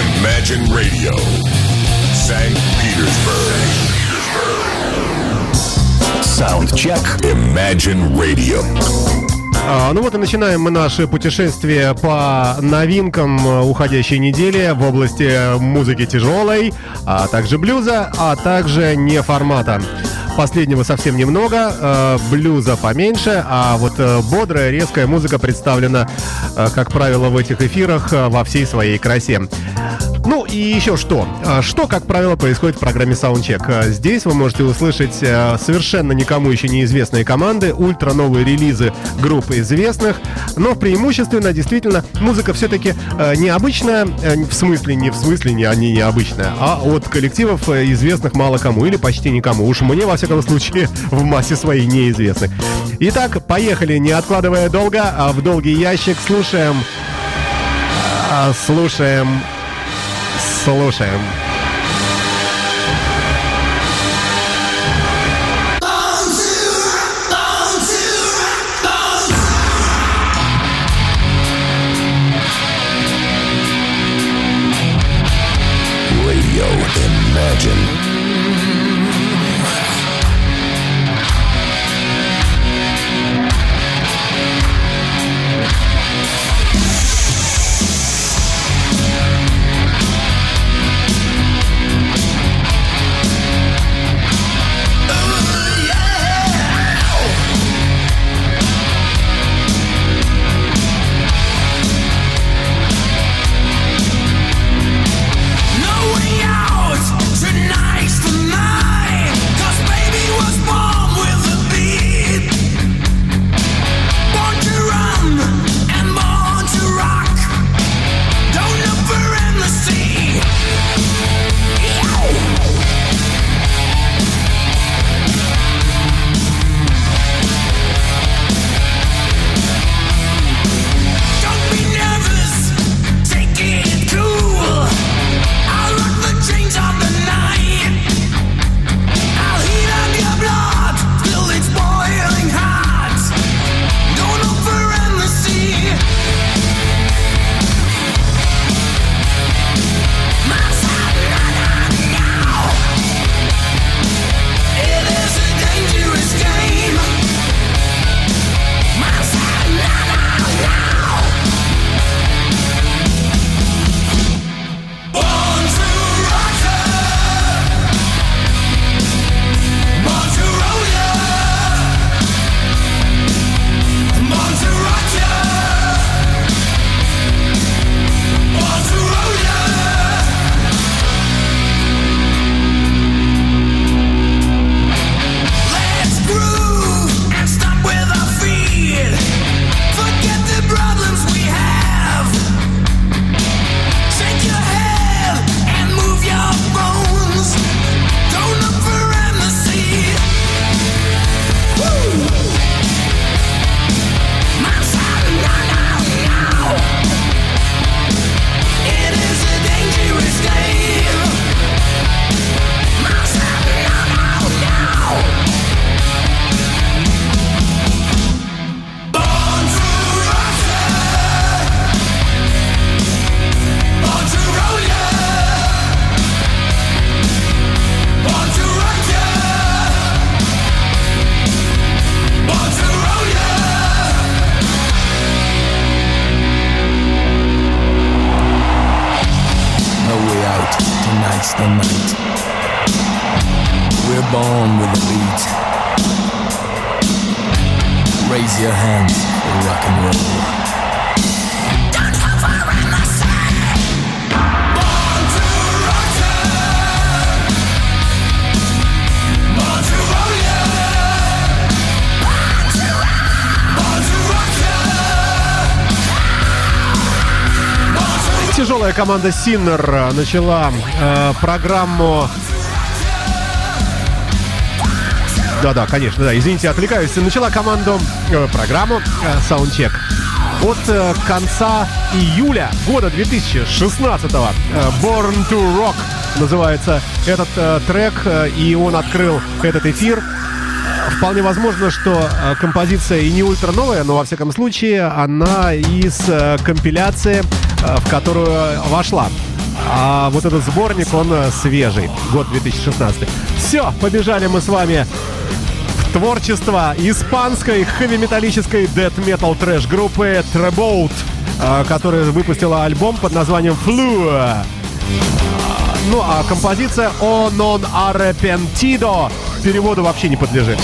Imagine Radio, St. Petersburg. Soundcheck. Imagine Radio. А, ну вот и начинаем мы наше путешествие по новинкам э, уходящей недели в области музыки тяжелой, а также блюза, а также не формата. Последнего совсем немного, э, блюза поменьше, а вот э, бодрая, резкая музыка представлена, э, как правило, в этих эфирах э, во всей своей красе. Ну и еще что? А, Что, как правило, происходит в программе Soundcheck? А, Здесь вы можете услышать э, совершенно никому еще неизвестные команды, ультра новые релизы групп известных, но преимущественно действительно музыка все-таки необычная, в смысле, не в смысле, не они необычная, а от коллективов э, известных мало кому или почти никому. Уж мне, во всяком случае, в массе своей неизвестных. Итак, поехали, не откладывая долго, а в долгий ящик слушаем... а, Слушаем Слушаем. Тяжелая команда Синнер начала э, программу. Да-да, конечно, да. Извините, отвлекаюсь. Начала команду э, программу э, Soundcheck от э, конца июля года 2016 -го. Э, Born to Rock называется этот э, трек, э, и он открыл этот эфир. Вполне возможно, что э, композиция и не ультра новая, но во всяком случае она из э, компиляции, э, в которую вошла. А вот этот сборник, он э, свежий, год 2016. Все, побежали мы с вами творчество испанской хэви-металлической дэт-метал трэш-группы Trebout, э, которая выпустила альбом под названием Flu. Ну, а композиция «O non arrepentido» переводу вообще не подлежит.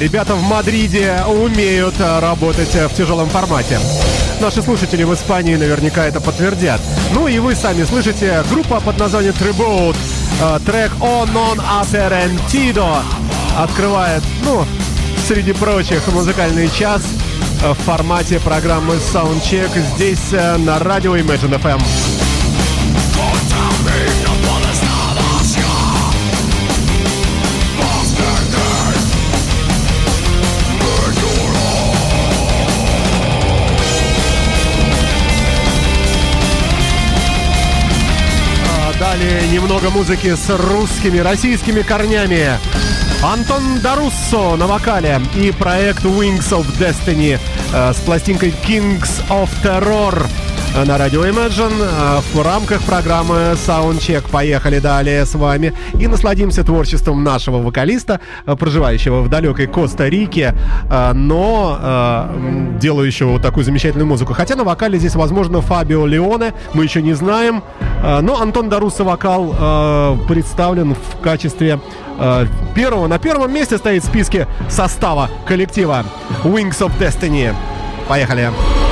Ребята в Мадриде умеют э, работать э, в тяжелом формате. Наши слушатели в Испании наверняка это подтвердят. Ну и вы сами слышите, группа под названием Tribute, э, трек «O non apparentido» открывает, ну, среди прочих, музыкальный час в формате программы Soundcheck здесь на радио Imagine FM. Далее немного музыки с русскими, российскими корнями. Антон Даруссо на вокале и проект Wings of Destiny э, с пластинкой Kings of Terror на радио Imagine э, в рамках программы Soundcheck. Поехали далее с вами и насладимся творчеством нашего вокалиста, э, проживающего в далекой Коста-Рике, но делающего вот такую замечательную музыку. Хотя на вокале здесь, возможно, Фабио Леоне, мы еще не знаем. Но Антон Даруссо вокал представлен в качестве первого. На первом месте стоит в списке состава коллектива Wings of Destiny. Поехали. Demons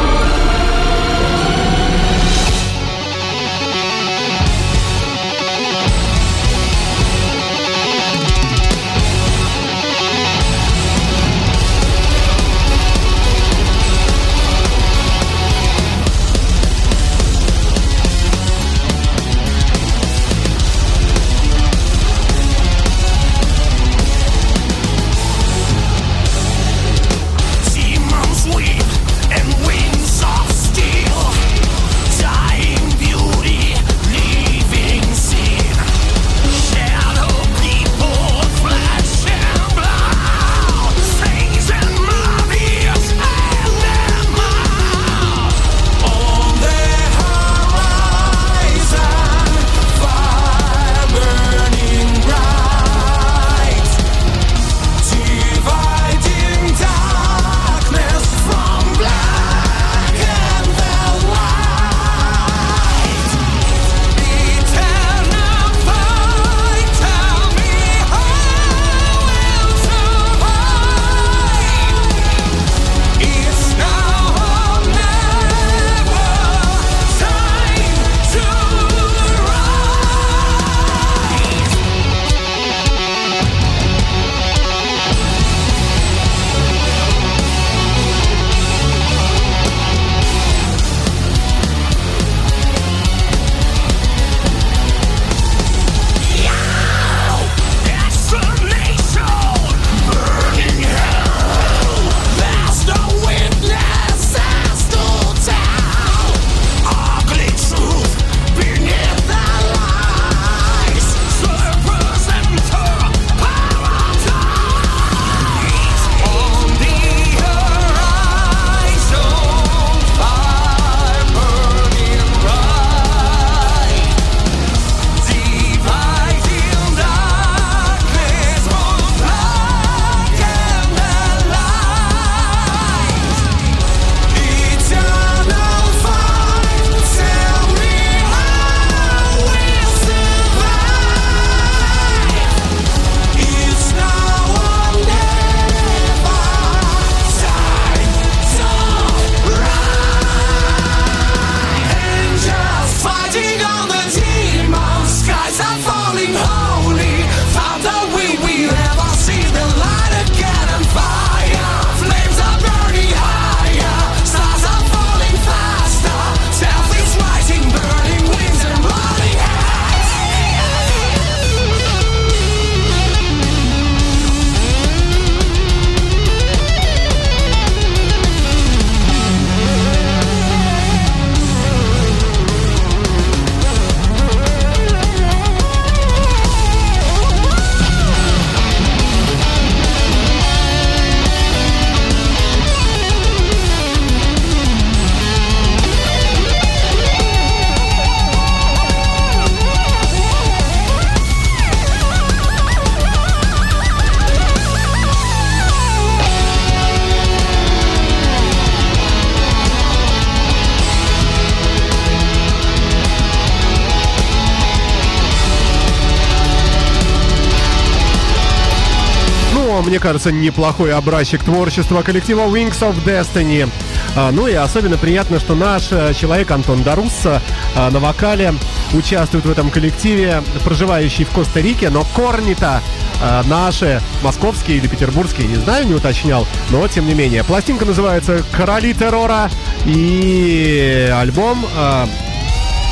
мне кажется, неплохой образчик творчества коллектива Wings of Destiny. А, Ну и особенно приятно, что наш э, человек Антон Дарусса а, на вокале участвует в этом коллективе, проживающий в Коста-Рике, но корни-то а, наши, московские или петербургские, не знаю, не уточнял, но тем не менее. Пластинка называется «Короли террора» и альбом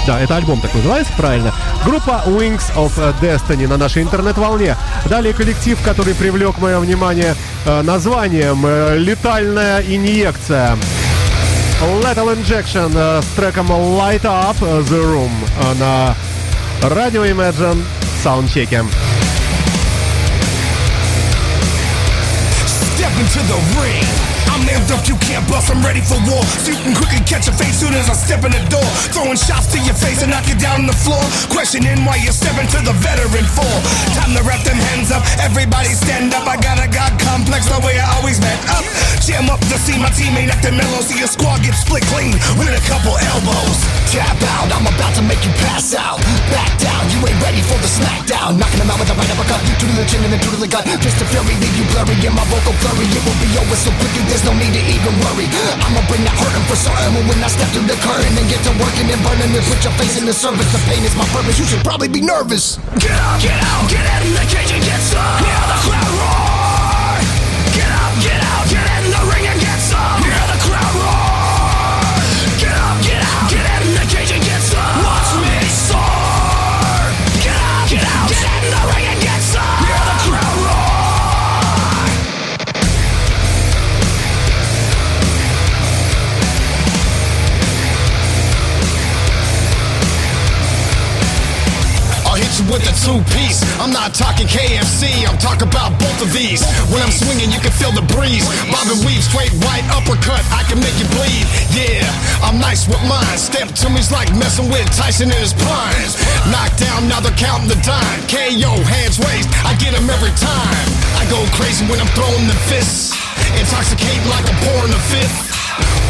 да, это альбом так называется, правильно. Группа Wings of Destiny на нашей интернет-волне. Далее коллектив, который привлек мое внимание э, названием э, «Летальная инъекция». Lethal Injection э, с треком Light Up the Room на радио Imagine саундчеке. Step into the ring. I'm amped up, you can't bust, I'm ready for war. Shooting quick and catch a face soon as I step in the door. Throwing shots to your face and knock you down on the floor. Questioning why you're stepping to the veteran for. Time to wrap them hands up, everybody stand up. I got a God complex, the way I always met up. Jam up to see my team ain't acting mellow. See your squad get split clean with a couple elbows. Tap out, I'm about to make you pass out. Back down, you ain't ready for the smackdown. Knocking them out with a right uppercut. Two to the chin and then two to the gut. Fist of fury, leave you blurry in my vocal flurry. It will be over so quickly, there's no need to even worry. I'ma bring that hurting for certain. But when I step through the curtain and get to working and burning and put your face in the service, the pain is my purpose. You should probably be nervous. Get out, get out, get in the cage and get some. Hear the crowd roar. Get out, get out, get in the ring and get some. Hear the crowd roar. Get out, get out, get in the cage and you with a two piece. I'm not talking KFC, I'm talking about both of these. When I'm swinging, you can feel the breeze. Bob and weave, straight right uppercut, I can make you bleed. Yeah, I'm nice with mine. Step to me's like messing with Tyson in his prime. Knock down, now they're counting the dime. KO, hands raised, I get get 'em every time. I go crazy when I'm throwing the fists. Intoxicate like I'm pouring a fifth.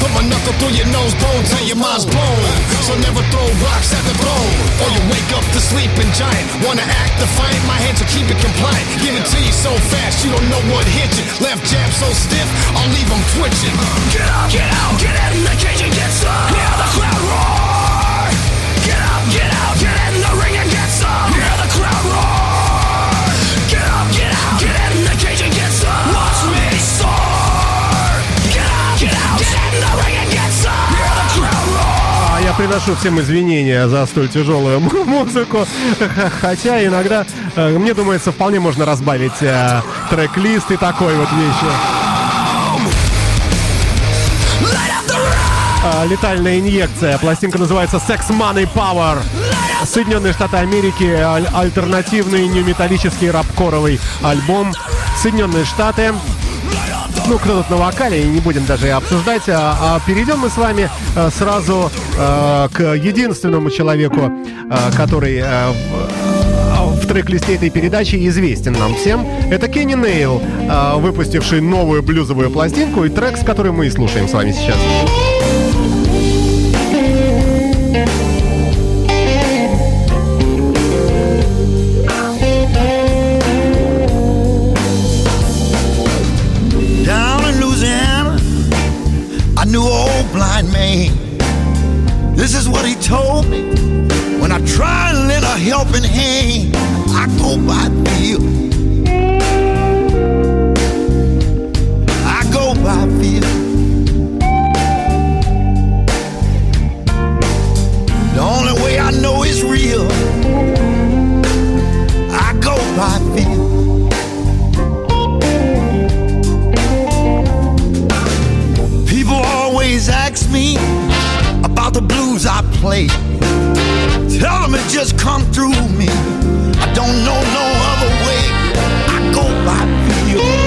Put my knuckle through your nose bone till your mind's blown. So never throw rocks at the throne. Or you wake up the sleeping giant. Wanna act defiant, my hands will keep it compliant. Give it to you so fast, you don't know what hit you. Left jab so stiff, I'll leave them twitching. Get out, get out, get in the cage and get some. Hear the crowd roar. Get out, get out, get in the ring and приношу всем извинения за столь тяжелую му- музыку. Хотя иногда, э, мне думается, вполне можно разбавить э, трек-лист и такой вот вещи. А, Летальная инъекция. Пластинка называется Sex Money Power. Соединенные Штаты Америки. аль- альтернативный неметаллический рабкоровый альбом. Соединенные Штаты. Ну, кто тут на вокале, не будем даже обсуждать. А, а перейдем мы с вами э, сразу э, к единственному человеку, э, который э, в, в трек-листе этой передачи известен нам всем. Это Кенни Нейл, э, выпустивший новую блюзовую пластинку и трек, с которой мы и слушаем с вами сейчас. This is what he told me when I try and lend a helping hand. I go by feel. I go by feel. The only way I know it's real. I go by feel. People always ask me the blues I play. Tell them it just come through me. I don't know no other way. I go by feel.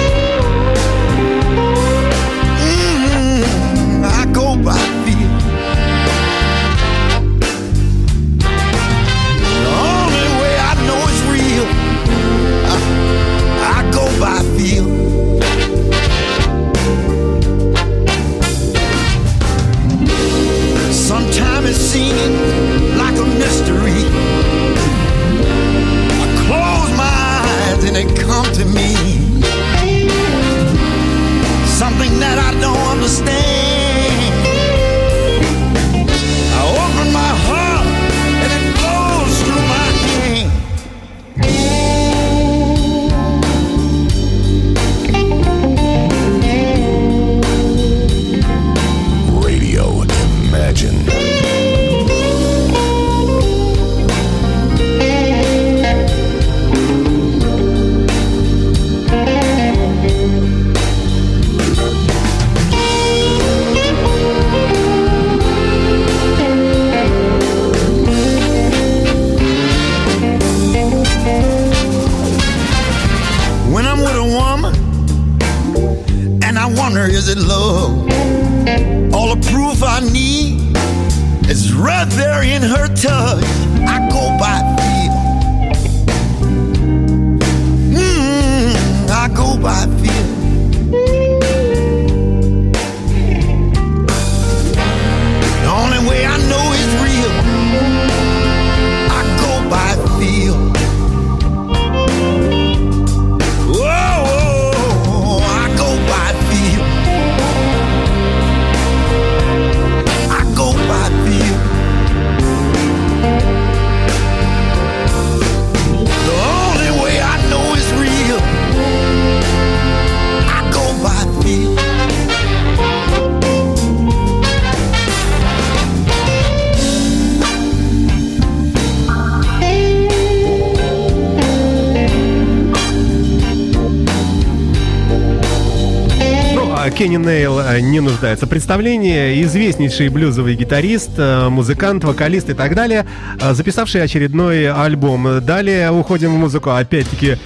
Кенни Нейл э, не нуждается в представлении. Известнейший блюзовый гитарист, э, музыкант, вокалист и так далее, э, записавший очередной альбом. Далее уходим в музыку, опять-таки,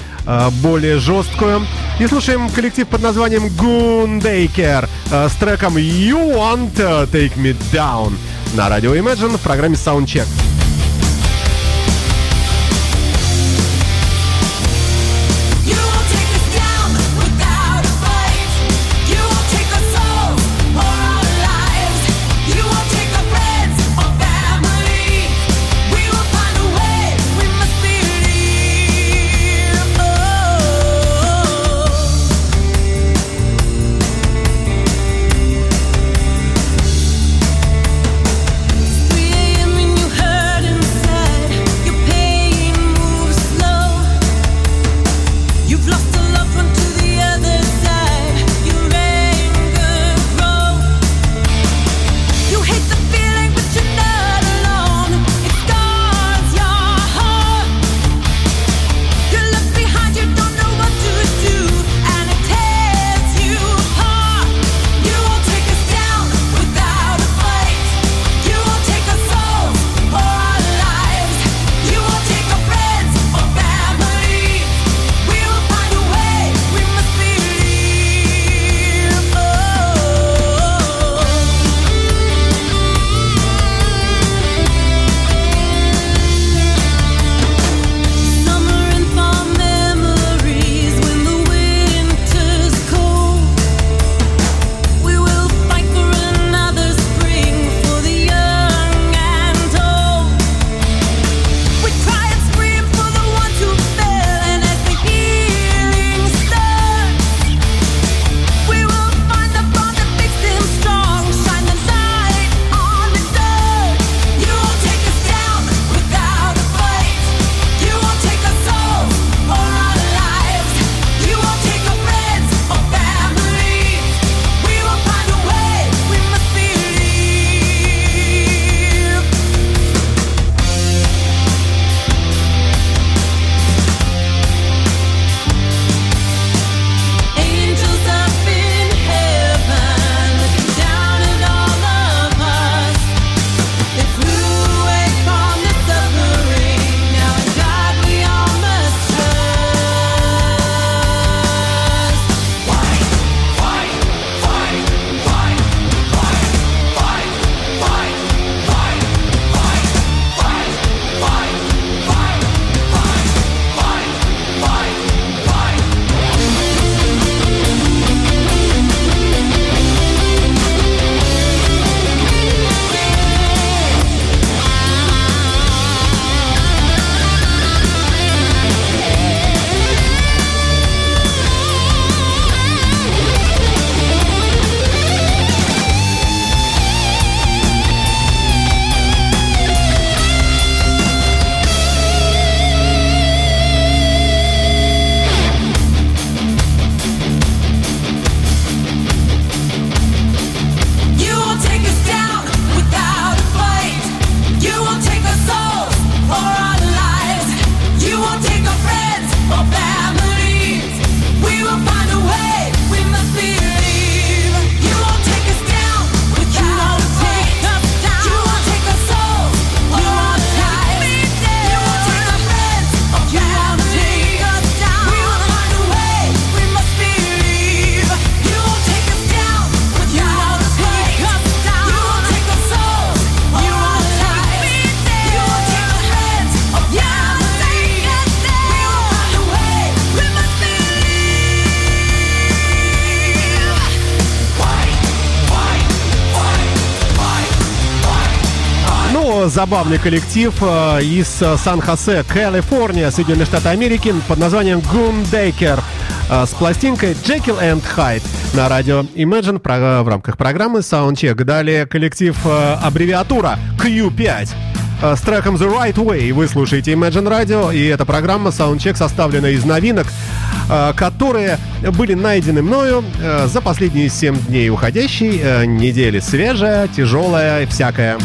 более жесткую. И слушаем коллектив под названием Goondaker с треком You Want to Take Me Down на радио Imagine в программе Soundcheck. Забавный коллектив э, из э, Сан-Хосе, Калифорния, Соединенные Штаты Америки под названием Goondaker э, с пластинкой Jekyll and Hyde на радио Imagine в рамках программы Soundcheck. Далее коллектив аббревиатура Q5 э, с треком The Right Way. Вы слушаете Imagine Radio, и эта программа Soundcheck составлена из новинок, которые были найдены мною за последние 7 дней уходящей недели. Свежая, тяжелая, всякая.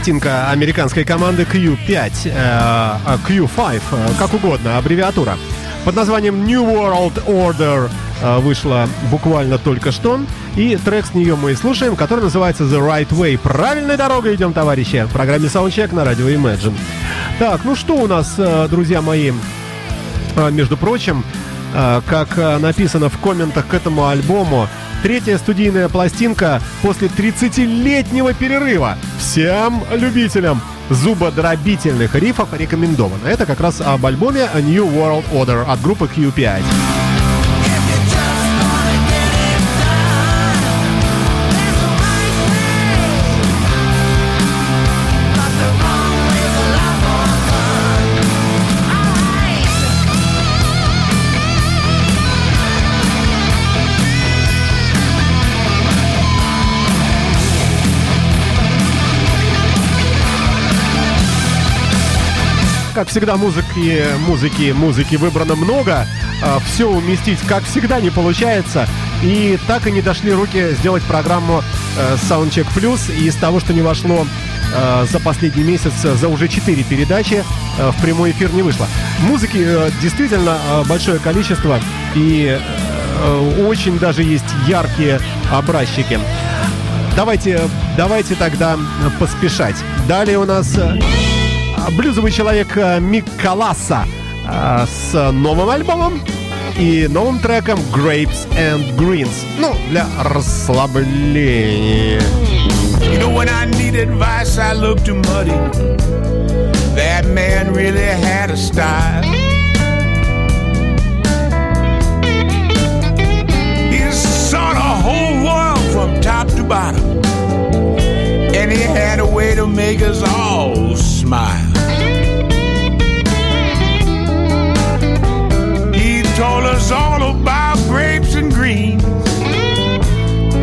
Пластинка американской команды Q5, э, а, Q5, э, как угодно, аббревиатура. Под названием New World Order э, вышла буквально только что. И трек с нее мы и слушаем, который называется The Right Way. Правильной дорогой идем, товарищи. В программе Soundcheck на радио Imagine. Так, ну что у нас, э, друзья мои? А, Между прочим, как написано в комментах к этому альбому, третья студийная пластинка после 30-летнего перерыва. Всем любителям зубодробительных рифов рекомендовано. Это как раз об альбоме A New World Order от группы Q5. Как всегда, музыки, музыки, музыки выбрано много. все уместить, как всегда, не получается. И так и не дошли руки сделать программу э, Soundcheck Plus. И из того, что не вошло э, за последний месяц, э, за уже 4 передачи э, в прямой эфир не вышло. Музыки э, действительно э, большое количество. И э, очень даже есть яркие образчики. Давайте, давайте тогда поспешать. Далее у нас э, блюзовый человек э, Мик Каласа э, с новым альбомом и новым треком Grapes and Greens. Ну, для расслабления. You know, when I need advice, I look to Muddy. That man really had a style. He saw the whole world from top to bottom. And he had a way to make us all smile. Told us all about grapes and greens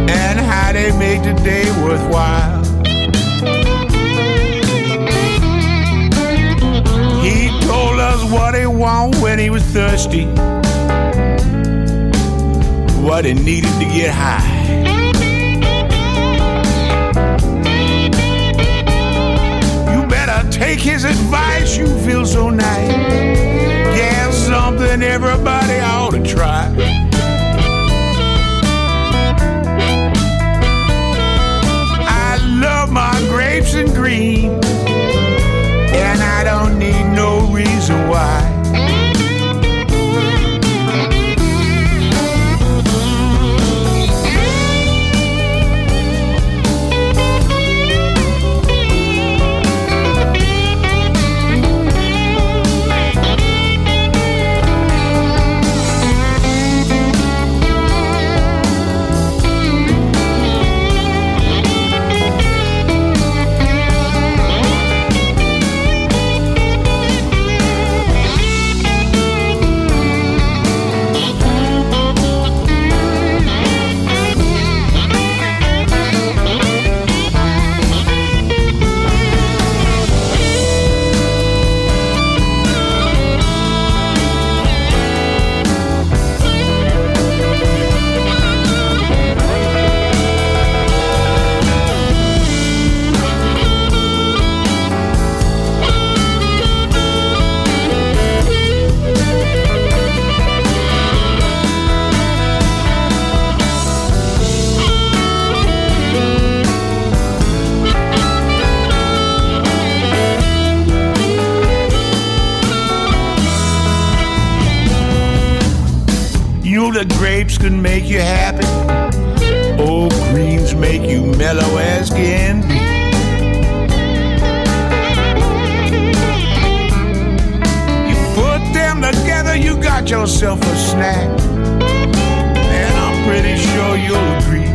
and how they make the day worthwhile. He told us what he wanted when he was thirsty, what he needed to get high. You better take his advice, you feel so nice. Yeah, something everybody your agree.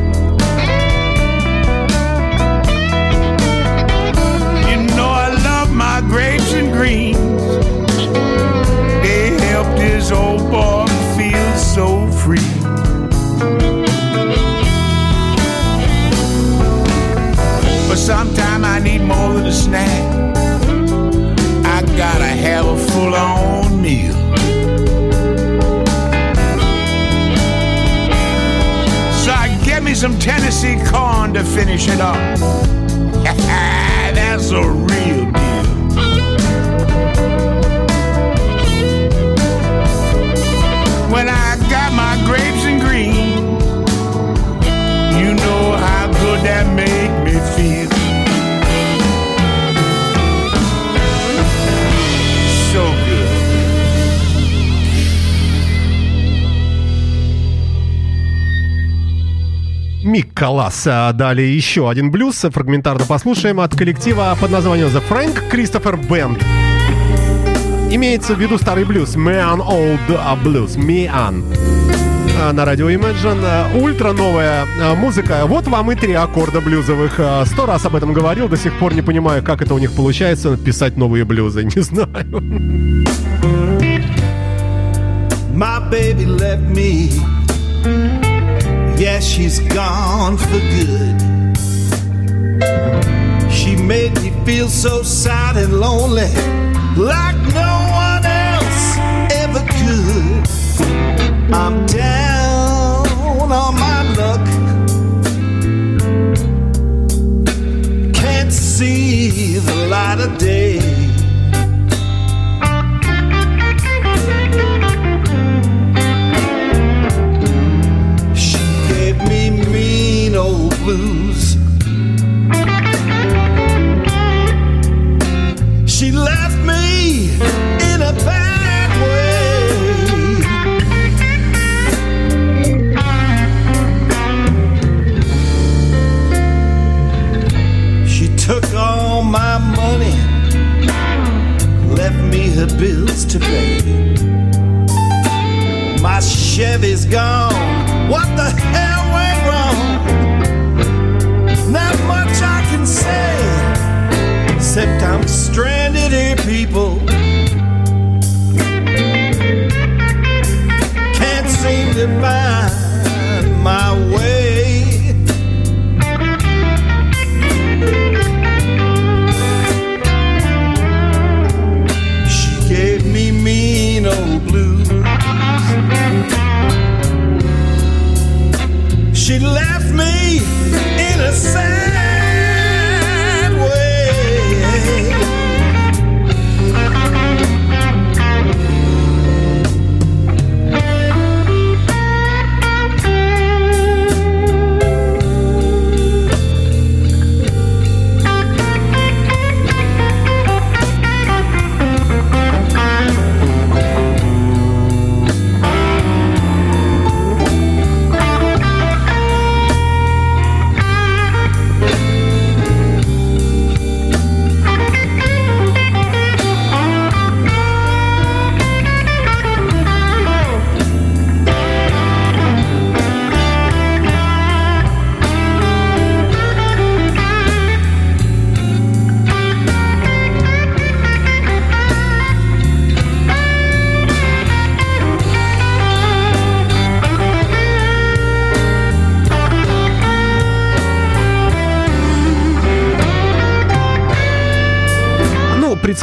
Калас. А Далее еще один блюз. Фрагментарно послушаем от коллектива под названием The Frank Christopher Band. Имеется в виду старый блюз. Man Old Blues. Man. А, На радио Imagine. А, Ультра новая а, музыка. Вот вам и три аккорда блюзовых. А, Сто раз об этом говорил. До сих пор не понимаю, как это у них получается писать новые блюзы. Не знаю. My baby left me. Yes, she's gone for good. She made me feel so sad and lonely, like no one else ever could. I'm down on my luck. Can't see the light of day.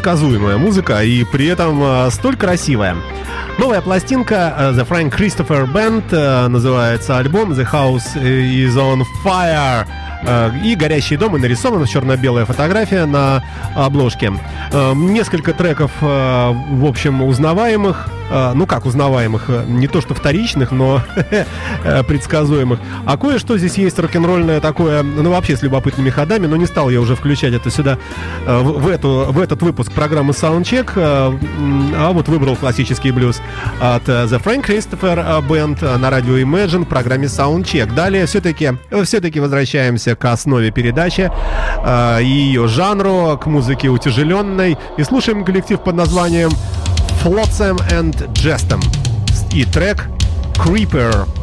Ну, предсказуемая музыка и при этом э, столь красивая. Новая пластинка э, The Frank Christopher Band э, называется альбом The House is on Fire. И горящий дом и нарисована черно-белая фотография на обложке. Несколько треков, в общем, узнаваемых. Э, ну как узнаваемых, э, не то что вторичных, но э, предсказуемых. А кое-что здесь есть рок-н-ролльное такое, ну вообще с любопытными ходами, но не стал я уже включать это сюда в, эту, в этот выпуск программы Soundcheck, а вот выбрал классический блюз от The Frank Christopher Band на радио Imagine в программе Soundcheck. Далее все-таки все-таки возвращаемся к основе передачи и ее жанру, к музыке утяжеленной и слушаем коллектив под названием Flotsam and Jestem и трек Creeper.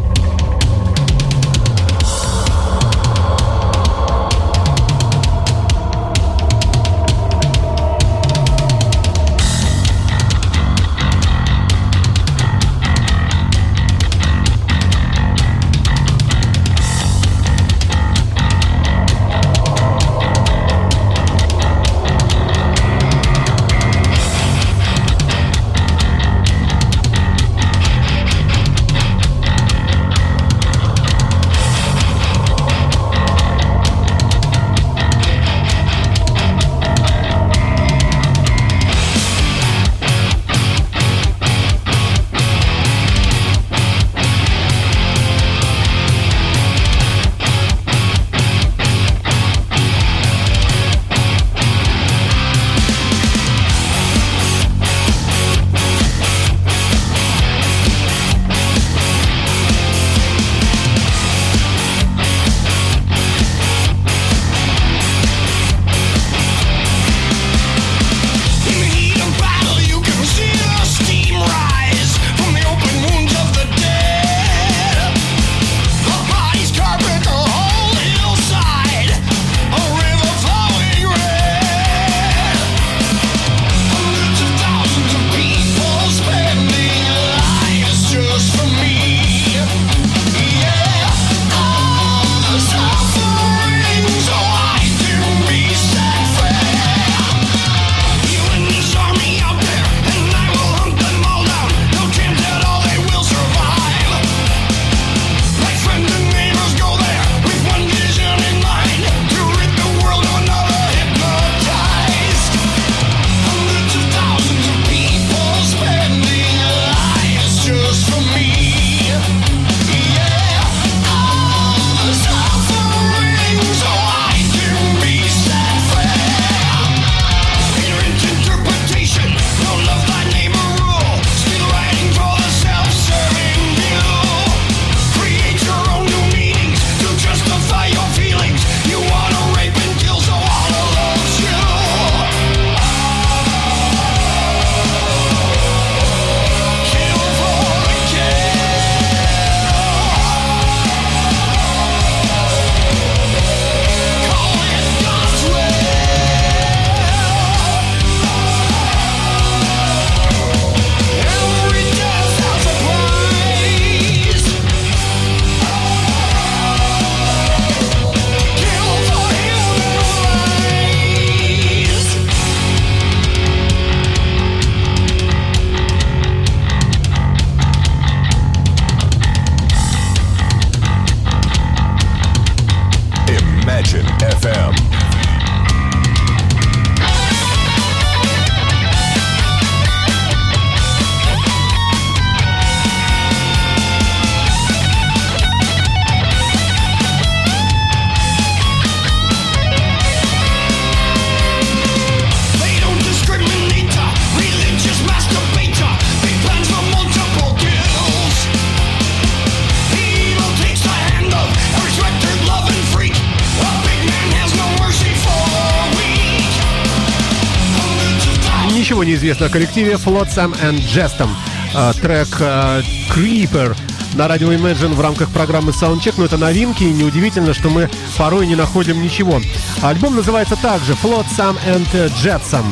Коллективе Flotsam and Jestem. Э, Трек э, Creeper на радио Imagine в рамках программы Soundcheck, но это новинки, и неудивительно, что мы порой не находим ничего. Альбом называется также Flotsam and Jetsam,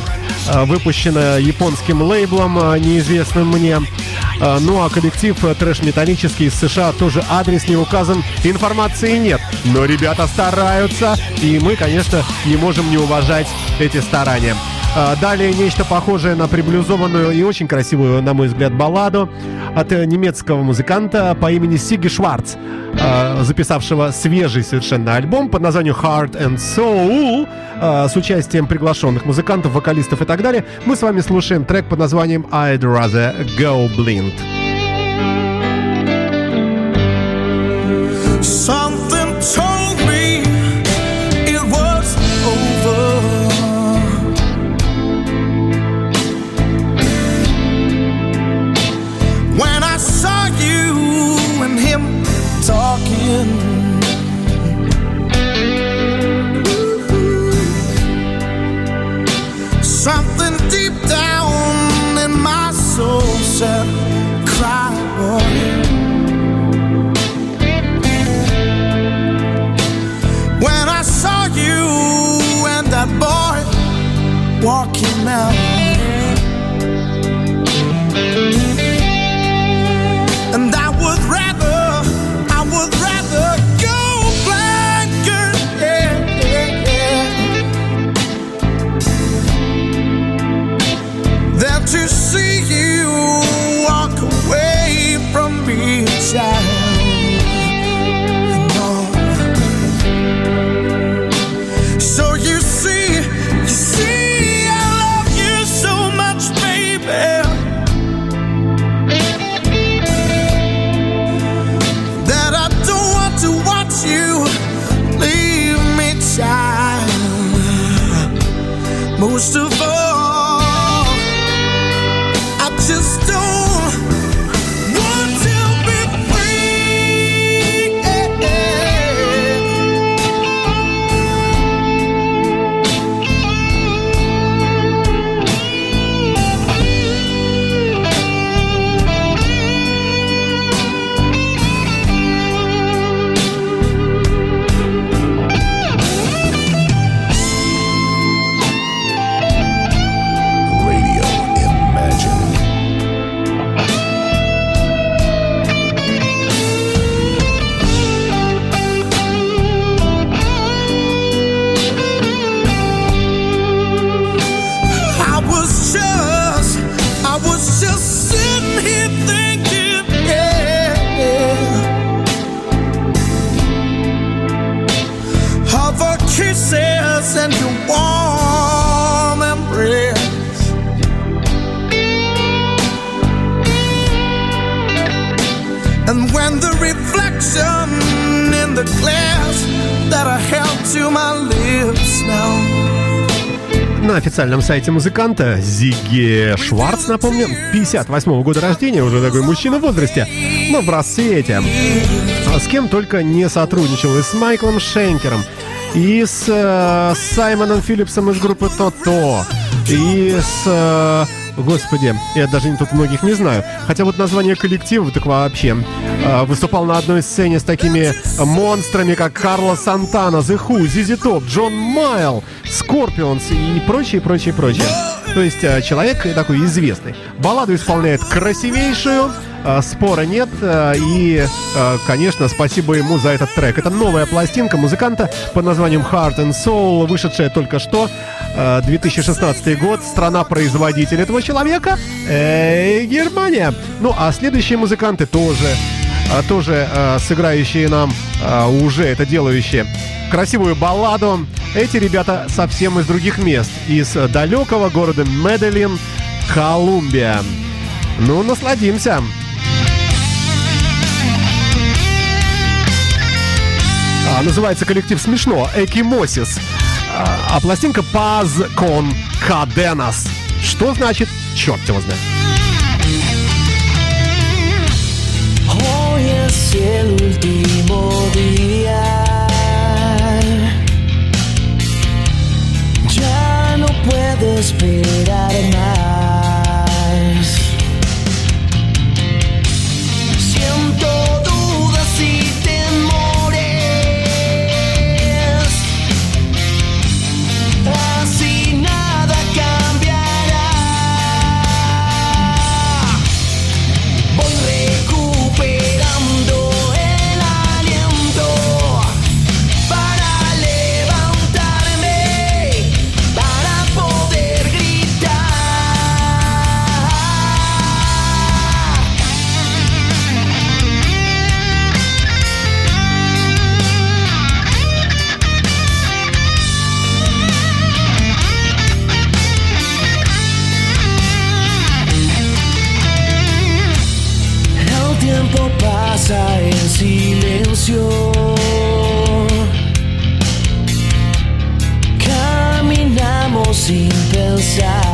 э, выпущено японским лейблом, неизвестным мне. Ну а коллектив трэш-металлический из США тоже адрес не указан, информации нет. Но ребята стараются, и мы, конечно, не можем не уважать эти старания. А, Далее нечто похожее на приблюзованную и очень красивую, на мой взгляд, балладу от э, немецкого музыканта по имени Сиги Шварц, а, записавшего свежий совершенно альбом под названием Heart and Soul а, с участием приглашенных музыкантов, вокалистов и так далее. Мы с вами слушаем трек под названием I'd Rather Go Blind. Something официальном сайте музыканта Зиги Шварц, напомню, 58 года рождения, уже такой мужчина в возрасте, но в рассвете. А с кем только не сотрудничал, и с Майклом Шенкером, и с э, Саймоном Филлипсом из группы То-То, и с... э, Господи, я даже тут многих не знаю. Хотя вот название коллектива так вообще. Э, выступал на одной сцене с такими монстрами, как Карло Сантана, The Who, ZZ Top, Джон Майл, Scorpions и прочее, прочее, прочее. То есть э, человек такой известный. Балладу исполняет красивейшую, э, спора нет. э, И, конечно, спасибо ему за этот трек. Это новая пластинка музыканта под названием Heart and Soul, вышедшая только что. э, 2016 год. Страна-производитель этого человека Германия. Ну, а следующие музыканты тоже тоже э, сыграющие нам э, уже это делающие красивую балладу. Эти ребята совсем из других мест, из далекого города Медellин, Колумбия. Ну, насладимся. А, называется коллектив смешно Экимосис. А, а пластинка Paz con Cadenas. Что значит? Черт его знает. Es el último día. Ya no puedo esperar más. inside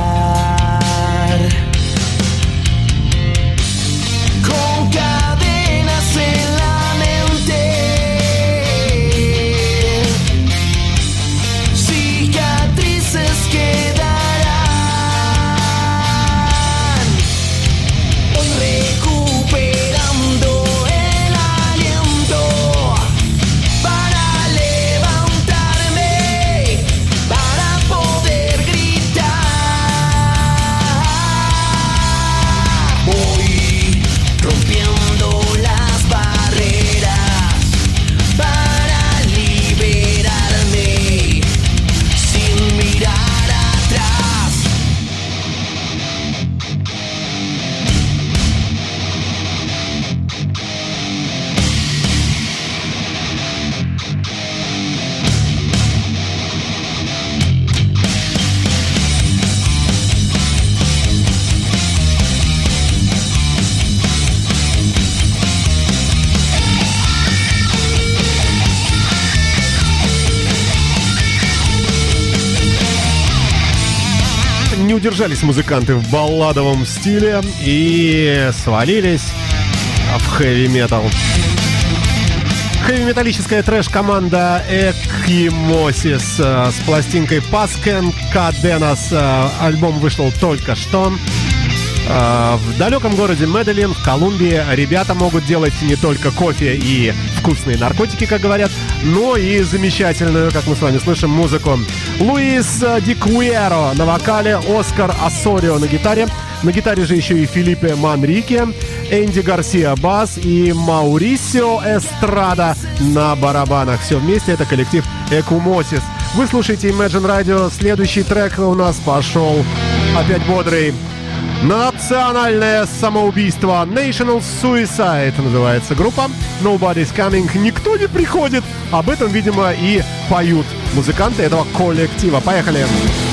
Не удержались музыканты в балладовом стиле и свалились в хэви-метал. Хэви-металлическая трэш-команда Экимосис э, с пластинкой Pasken Cadenas. Э, Альбом вышел только что. Э, В далеком городе Медellин, в Колумбии, ребята могут делать не только кофе и вкусные наркотики, как говорят, но и замечательную, как мы с вами слышим, музыку. Луис э, Ди Куэро на вокале, Оскар Ассорио на гитаре. На гитаре же еще и Филиппе Манрике, Энди Гарсия бас и Маурисио Эстрада на барабанах. Все вместе это коллектив Экумосис. Вы слушаете Imagine Radio. Следующий трек у нас пошел опять бодрый. Национальное самоубийство National Suicide называется группа Nobody's Coming. Никто не приходит. Об этом, видимо, и поют музыканты этого коллектива. Поехали. Now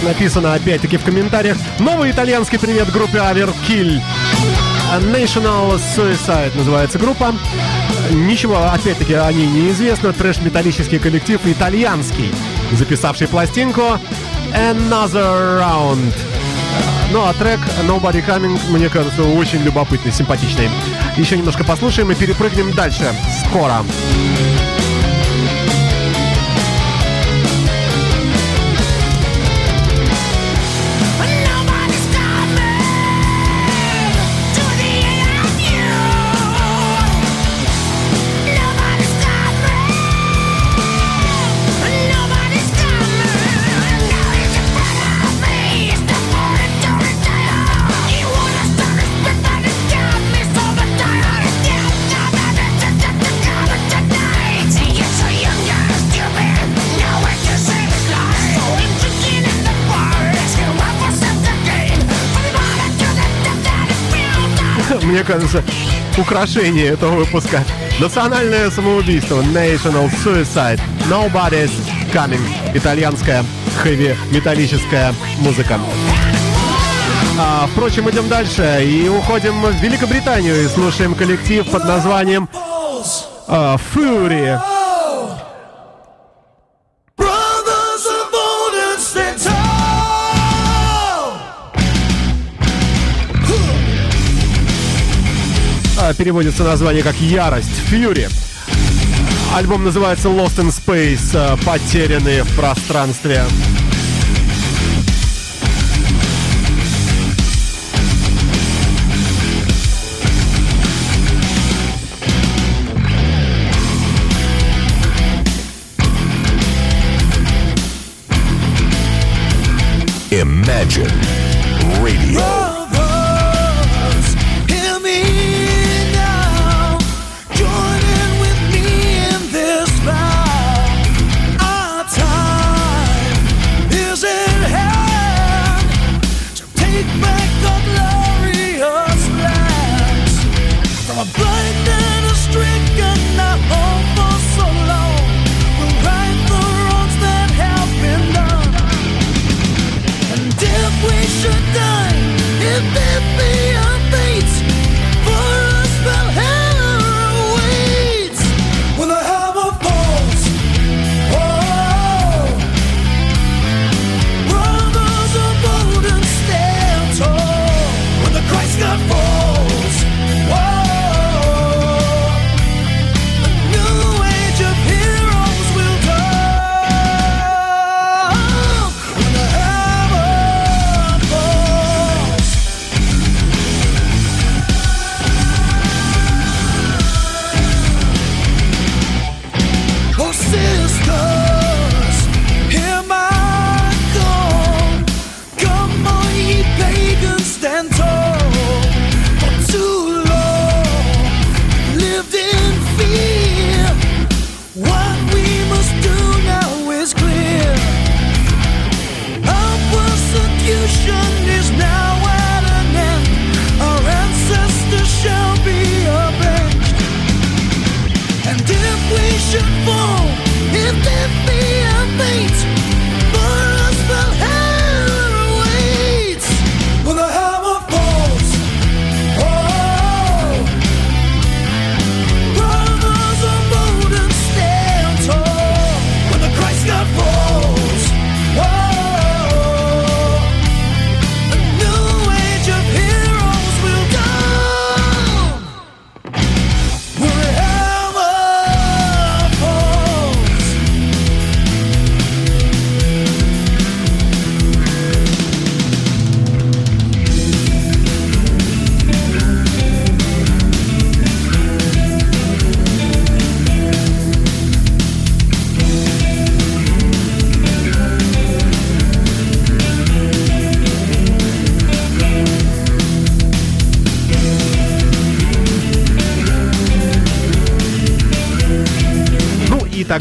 как написано опять-таки в комментариях, новый итальянский привет группе Overkill. А National Suicide называется группа. Ничего, опять-таки, они неизвестны неизвестно. Трэш-металлический коллектив итальянский, записавший пластинку Another Round. Ну а трек Nobody Coming, мне кажется, очень любопытный, симпатичный. Еще немножко послушаем и перепрыгнем дальше. Скоро. Скоро. мне кажется, украшение этого выпуска. Национальное самоубийство, National Suicide, Nobody's Coming. Итальянская хэви-металлическая музыка. А, впрочем, идем дальше и уходим в Великобританию и слушаем коллектив под названием а, Fury. переводится название как «Ярость», «Фьюри». Альбом называется Lost in Space, э, потерянные в пространстве. Imagine Radio.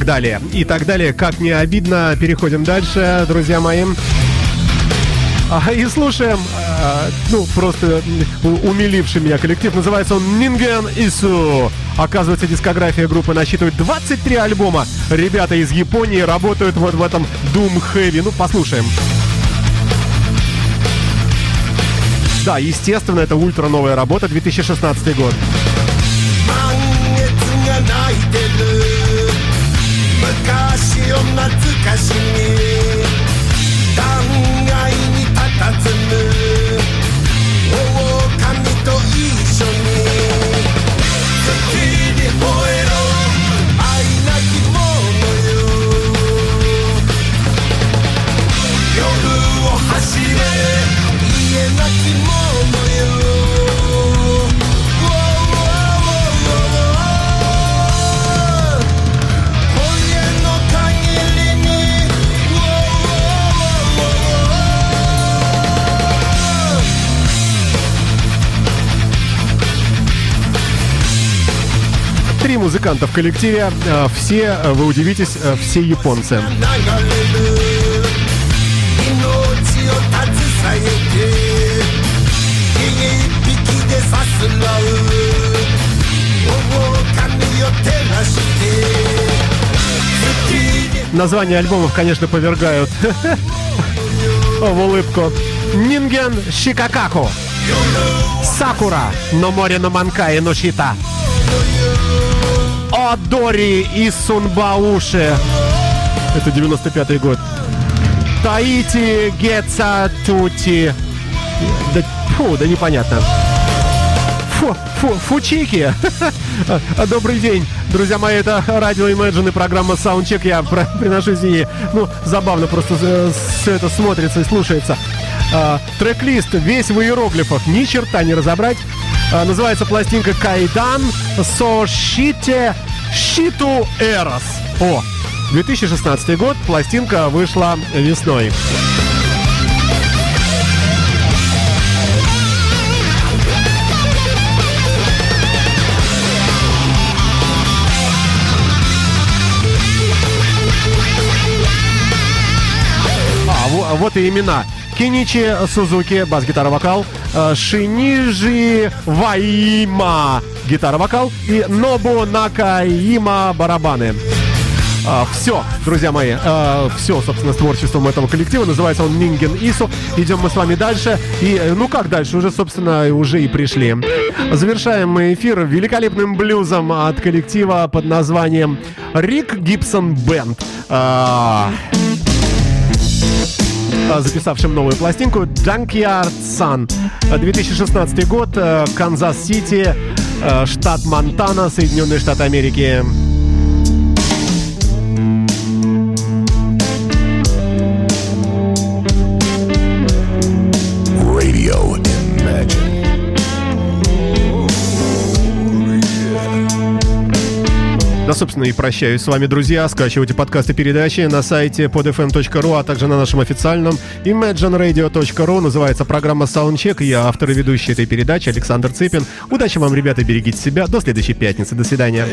далее. И так далее, как не обидно. Переходим дальше, друзья мои. И слушаем, э, ну, просто умиливший меня коллектив. Называется он Нинген Ису. Оказывается, дискография группы насчитывает 23 альбома. Ребята из Японии работают вот в этом Doom Heavy. Ну, послушаем. Да, естественно, это ультра новая работа, 2016 год. 昔を懐かしみ。断崖に佇む。музыканта в коллективе. Э, все, э, вы удивитесь, э, все японцы. Название альбомов, конечно, повергают в улыбку. Нинген Шикакаку. Сакура, но море на манка и нощита. Одори и Сунбауши. Это 95-й год. Таити Геца Тути. Да, фу, да непонятно. Фу, фу, фучики. Добрый день, друзья мои, это радио Imagine и программа Soundcheck. Я про- приношу извинения. Ну, забавно просто все это смотрится и слушается. А, трек-лист весь в иероглифах, ни черта не разобрать. А, называется пластинка Кайдан Сошите Шиту Эрос. О, 2016 год, пластинка вышла весной. А, во- вот и имена. Киничи Сузуки, бас-гитара, вокал. э, Шинижи Ваима, гитара-вокал. И Нобу Накаима, барабаны. все, друзья мои, все, собственно, с творчеством этого коллектива. Называется он Нинген Ису. Идем мы с вами дальше. И, э, ну как дальше? Уже, собственно, уже и пришли. Завершаем мы эфир великолепным блюзом от коллектива под названием Rick Gibson Band. А, а, записавшим новую пластинку Junkyard Sun. А, 2016 год, э, Канзас-Сити, э, штат Монтана, Соединенные Штаты Америки. Да, собственно, и прощаюсь с вами, друзья. Скачивайте подкасты передачи на сайте podfm.ru, а также на нашем официальном imagineradio.ru. Называется программа Soundcheck. Я автор и ведущий этой передачи Александр Цыпин. Удачи вам, ребята, берегите себя. До следующей пятницы. До свидания.